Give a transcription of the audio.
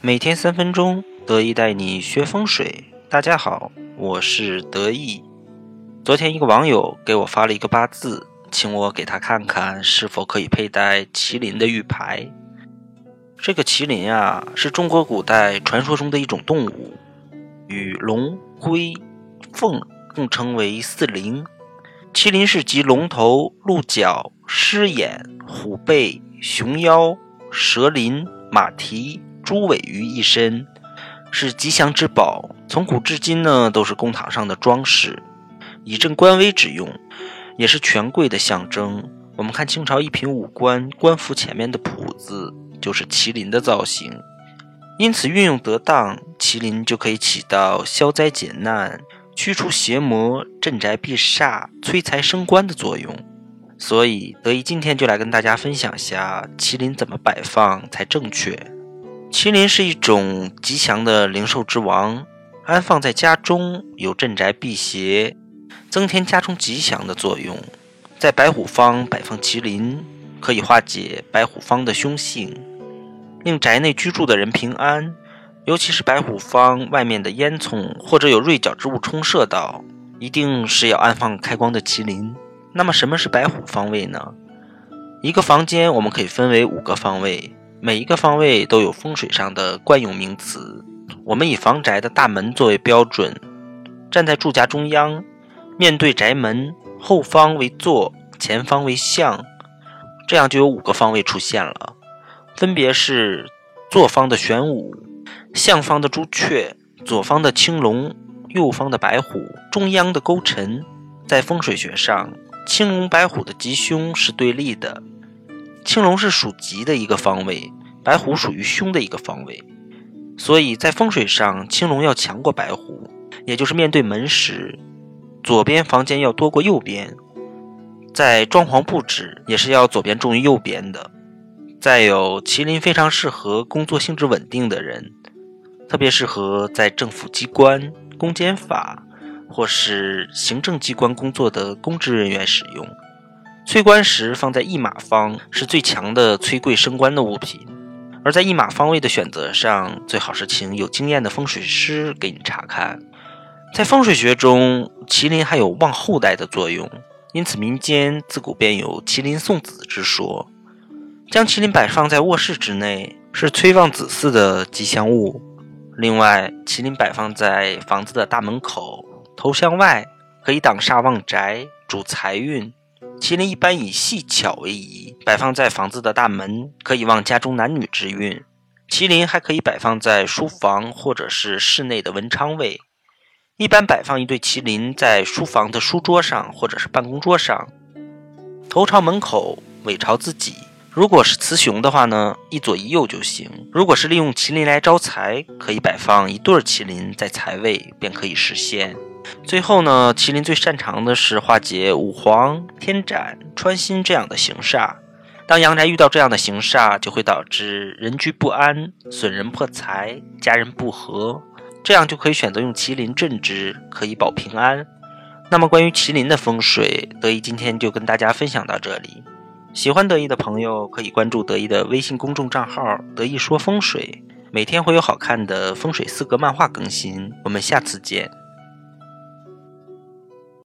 每天三分钟，得意带你学风水。大家好，我是得意。昨天一个网友给我发了一个八字，请我给他看看是否可以佩戴麒麟的玉牌。这个麒麟啊，是中国古代传说中的一种动物，与龙、龟、凤共称为四灵。麒麟是集龙头、鹿角、狮眼、虎背、熊腰、蛇鳞、马蹄。猪尾于一身，是吉祥之宝。从古至今呢，都是公堂上的装饰，以镇官威之用，也是权贵的象征。我们看清朝一品武官官服前面的谱子，就是麒麟的造型。因此，运用得当，麒麟就可以起到消灾解难、驱除邪魔、镇宅避煞、催财升官的作用。所以，得意今天就来跟大家分享下麒麟怎么摆放才正确。麒麟是一种吉祥的灵兽之王，安放在家中有镇宅辟邪、增添家中吉祥的作用。在白虎方摆放麒麟，可以化解白虎方的凶性，令宅内居住的人平安。尤其是白虎方外面的烟囱或者有锐角之物冲射到，一定是要安放开光的麒麟。那么，什么是白虎方位呢？一个房间我们可以分为五个方位。每一个方位都有风水上的惯用名词。我们以房宅的大门作为标准，站在住家中央，面对宅门，后方为坐，前方为向，这样就有五个方位出现了，分别是坐方的玄武，向方的朱雀，左方的青龙，右方的白虎，中央的勾陈。在风水学上，青龙白虎的吉凶是对立的。青龙是属吉的一个方位，白虎属于凶的一个方位，所以在风水上，青龙要强过白虎，也就是面对门时，左边房间要多过右边。在装潢布置也是要左边重于右边的。再有，麒麟非常适合工作性质稳定的人，特别适合在政府机关、公检法或是行政机关工作的公职人员使用。催官时放在驿马方是最强的催贵升官的物品，而在驿马方位的选择上，最好是请有经验的风水师给你查看。在风水学中，麒麟还有旺后代的作用，因此民间自古便有麒麟送子之说。将麒麟摆放在卧室之内，是催旺子嗣的吉祥物。另外，麒麟摆放在房子的大门口，头向外，可以挡煞旺宅，主财运。麒麟一般以细巧为宜，摆放在房子的大门，可以旺家中男女之运。麒麟还可以摆放在书房或者是室内的文昌位。一般摆放一对麒麟在书房的书桌上或者是办公桌上，头朝门口，尾朝自己。如果是雌雄的话呢，一左一右就行。如果是利用麒麟来招财，可以摆放一对麒麟在财位，便可以实现。最后呢，麒麟最擅长的是化解五黄、天斩、穿心这样的形煞。当阳宅遇到这样的形煞，就会导致人居不安、损人破财、家人不和，这样就可以选择用麒麟镇之，可以保平安。那么关于麒麟的风水，得意今天就跟大家分享到这里。喜欢得意的朋友可以关注得意的微信公众账号“得意说风水”，每天会有好看的风水四格漫画更新。我们下次见。